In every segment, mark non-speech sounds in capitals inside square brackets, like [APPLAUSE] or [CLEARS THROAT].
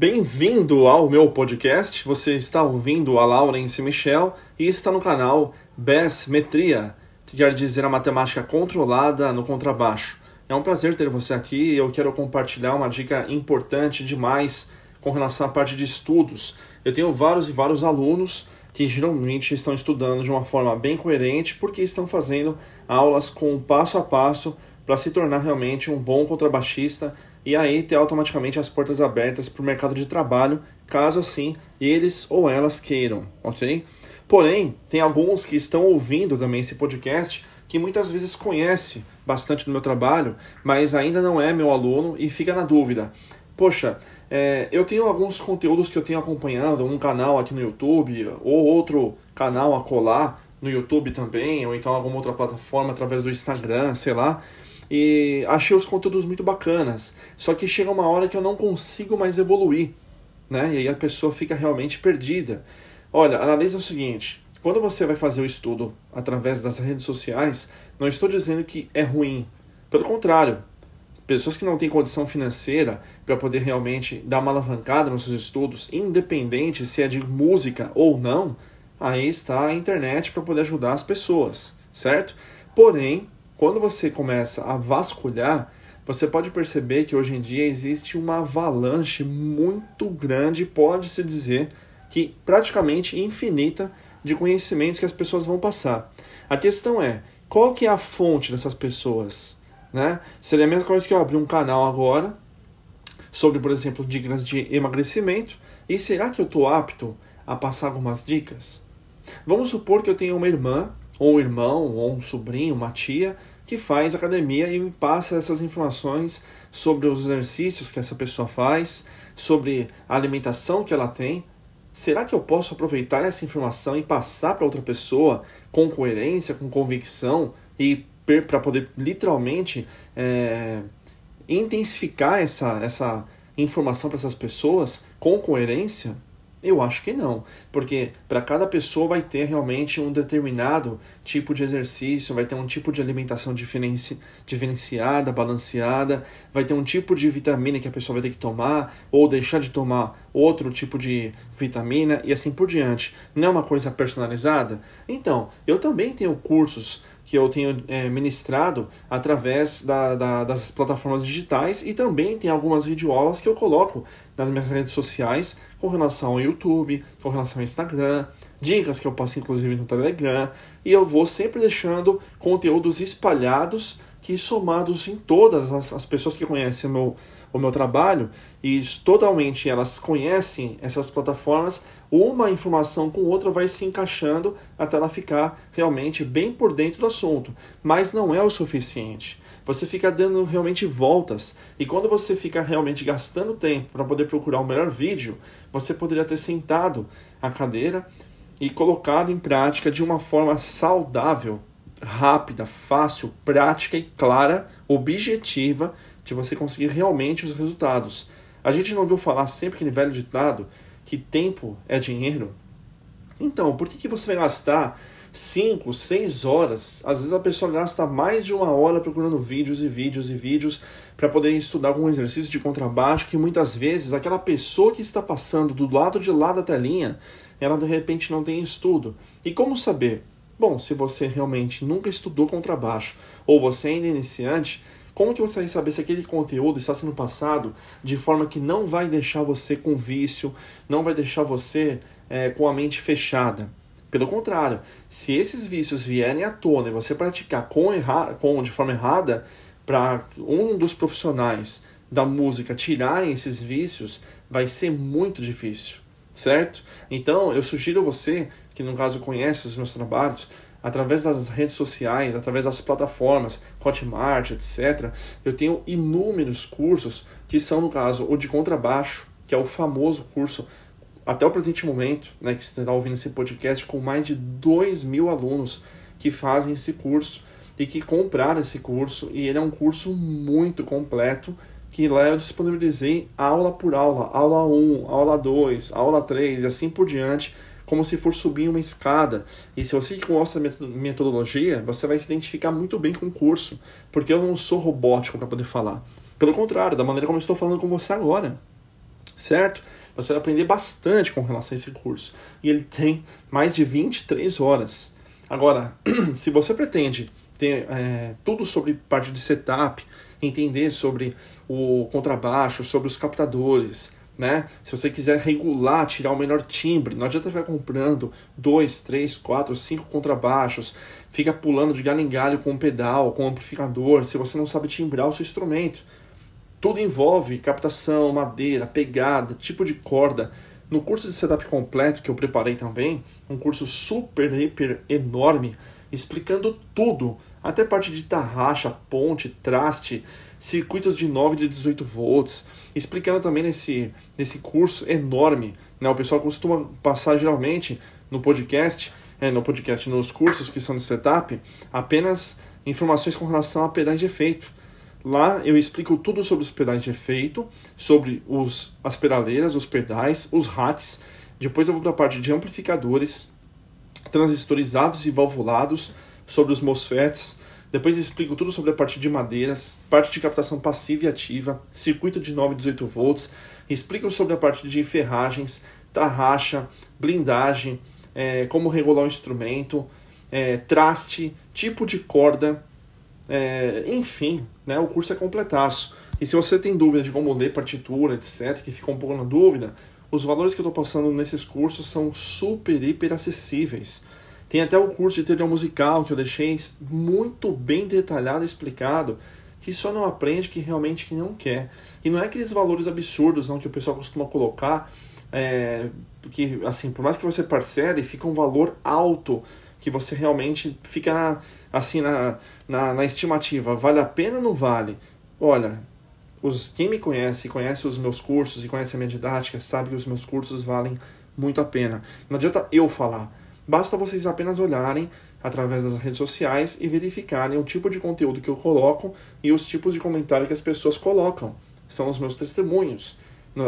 Bem-vindo ao meu podcast. Você está ouvindo a Laurence Michel e está no canal BES Metria, que quer dizer a matemática controlada no contrabaixo. É um prazer ter você aqui e eu quero compartilhar uma dica importante demais com relação à parte de estudos. Eu tenho vários e vários alunos que geralmente estão estudando de uma forma bem coerente porque estão fazendo aulas com passo a passo para se tornar realmente um bom contrabaixista e aí ter automaticamente as portas abertas para o mercado de trabalho, caso assim eles ou elas queiram, ok? Porém, tem alguns que estão ouvindo também esse podcast que muitas vezes conhece bastante do meu trabalho, mas ainda não é meu aluno e fica na dúvida. Poxa, é, eu tenho alguns conteúdos que eu tenho acompanhado, um canal aqui no YouTube ou outro canal a colar no YouTube também, ou então alguma outra plataforma através do Instagram, sei lá e achei os conteúdos muito bacanas. Só que chega uma hora que eu não consigo mais evoluir, né? E aí a pessoa fica realmente perdida. Olha, analisa o seguinte: quando você vai fazer o estudo através das redes sociais, não estou dizendo que é ruim. Pelo contrário, pessoas que não têm condição financeira para poder realmente dar uma alavancada nos seus estudos, independente se é de música ou não, aí está a internet para poder ajudar as pessoas, certo? Porém, quando você começa a vasculhar, você pode perceber que hoje em dia existe uma avalanche muito grande, pode-se dizer que praticamente infinita de conhecimentos que as pessoas vão passar. A questão é, qual que é a fonte dessas pessoas? Né? Seria a mesma coisa que eu abrir um canal agora sobre, por exemplo, dicas de emagrecimento. E será que eu estou apto a passar algumas dicas? Vamos supor que eu tenha uma irmã, ou um irmão, ou um sobrinho, uma tia, que faz academia e me passa essas informações sobre os exercícios que essa pessoa faz, sobre a alimentação que ela tem. Será que eu posso aproveitar essa informação e passar para outra pessoa com coerência, com convicção e para poder literalmente é, intensificar essa, essa informação para essas pessoas com coerência? Eu acho que não, porque para cada pessoa vai ter realmente um determinado tipo de exercício, vai ter um tipo de alimentação diferenci, diferenciada, balanceada, vai ter um tipo de vitamina que a pessoa vai ter que tomar ou deixar de tomar outro tipo de vitamina e assim por diante. Não é uma coisa personalizada? Então, eu também tenho cursos que eu tenho é, ministrado através da, da, das plataformas digitais e também tem algumas videoaulas que eu coloco nas minhas redes sociais com relação ao YouTube, com relação ao Instagram, dicas que eu passo inclusive no Telegram e eu vou sempre deixando conteúdos espalhados que somados em todas as, as pessoas que conhecem meu, o meu trabalho e totalmente elas conhecem essas plataformas, uma informação com outra vai se encaixando até ela ficar realmente bem por dentro do assunto. Mas não é o suficiente. Você fica dando realmente voltas e quando você fica realmente gastando tempo para poder procurar o melhor vídeo, você poderia ter sentado a cadeira e colocado em prática de uma forma saudável rápida, fácil, prática e clara, objetiva, de você conseguir realmente os resultados. A gente não ouviu falar sempre aquele velho ditado que tempo é dinheiro? Então, por que, que você vai gastar 5, 6 horas? Às vezes a pessoa gasta mais de uma hora procurando vídeos e vídeos e vídeos para poder estudar algum exercício de contrabaixo que muitas vezes aquela pessoa que está passando do lado de lá da telinha, ela de repente não tem estudo. E como saber? Bom, se você realmente nunca estudou contrabaixo ou você ainda é iniciante, como que você vai saber se aquele conteúdo está sendo passado de forma que não vai deixar você com vício, não vai deixar você é, com a mente fechada? Pelo contrário, se esses vícios vierem à tona e você praticar com, erra com de forma errada, para um dos profissionais da música tirarem esses vícios, vai ser muito difícil certo? Então, eu sugiro você, que no caso conhece os meus trabalhos, através das redes sociais, através das plataformas, Hotmart, etc., eu tenho inúmeros cursos que são, no caso, o de contrabaixo, que é o famoso curso até o presente momento, né, que você está ouvindo esse podcast, com mais de 2 mil alunos que fazem esse curso e que compraram esse curso, e ele é um curso muito completo que lá eu disponibilizei aula por aula, aula 1, aula 2, aula 3 e assim por diante, como se for subir uma escada. E se você gosta da metodologia, você vai se identificar muito bem com o curso, porque eu não sou robótico para poder falar. Pelo contrário, da maneira como eu estou falando com você agora. certo? Você vai aprender bastante com relação a esse curso. E ele tem mais de 23 horas. Agora, [CLEARS THROAT] se você pretende ter é, tudo sobre parte de setup, entender sobre o contrabaixo, sobre os captadores, né? Se você quiser regular, tirar o melhor timbre, não adianta ficar comprando dois, três, quatro, cinco contrabaixos, fica pulando de galho em galho com um pedal, com um amplificador, se você não sabe timbrar o seu instrumento. Tudo envolve captação, madeira, pegada, tipo de corda. No curso de setup completo que eu preparei também, um curso super, hiper enorme, explicando tudo, até parte de tarraxa, ponte, traste, circuitos de 9 e de 18 volts, explicando também nesse, nesse curso enorme. Né? O pessoal costuma passar geralmente no podcast, é, no podcast, nos cursos que são de setup, apenas informações com relação a pedais de efeito. Lá eu explico tudo sobre os pedais de efeito, sobre os, as pedaleiras, os pedais, os hacks. Depois eu vou para a parte de amplificadores, transistorizados e valvulados, sobre os MOSFETs. Depois explico tudo sobre a parte de madeiras, parte de captação passiva e ativa, circuito de 9 e 18 volts. Explico sobre a parte de ferragens, tarraxa, blindagem, é, como regular o instrumento, é, traste, tipo de corda, é, enfim, né, o curso é completaço. E se você tem dúvida de como ler partitura, etc., que ficou um pouco na dúvida, os valores que eu estou passando nesses cursos são super, hiper acessíveis. Tem até o curso de teoria musical que eu deixei muito bem detalhado e explicado, que só não aprende que realmente que não quer. E não é aqueles valores absurdos não que o pessoal costuma colocar, é, porque assim, por mais que você parcele, fica um valor alto que você realmente fica na, assim na, na, na estimativa, vale a pena ou não vale? Olha, os, quem me conhece, conhece os meus cursos e conhece a minha didática, sabe que os meus cursos valem muito a pena. Não adianta eu falar, basta vocês apenas olharem através das redes sociais e verificarem o tipo de conteúdo que eu coloco e os tipos de comentário que as pessoas colocam. São os meus testemunhos.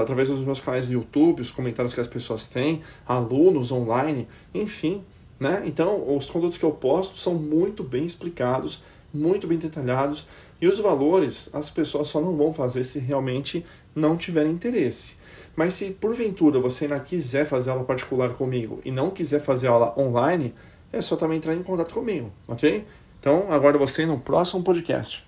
Através dos meus canais do YouTube, os comentários que as pessoas têm, alunos online, enfim, né? Então, os conteúdos que eu posto são muito bem explicados, muito bem detalhados, e os valores as pessoas só não vão fazer se realmente não tiverem interesse. Mas se porventura você ainda quiser fazer aula particular comigo e não quiser fazer aula online, é só também entrar em contato comigo, ok? Então, aguardo você no próximo podcast.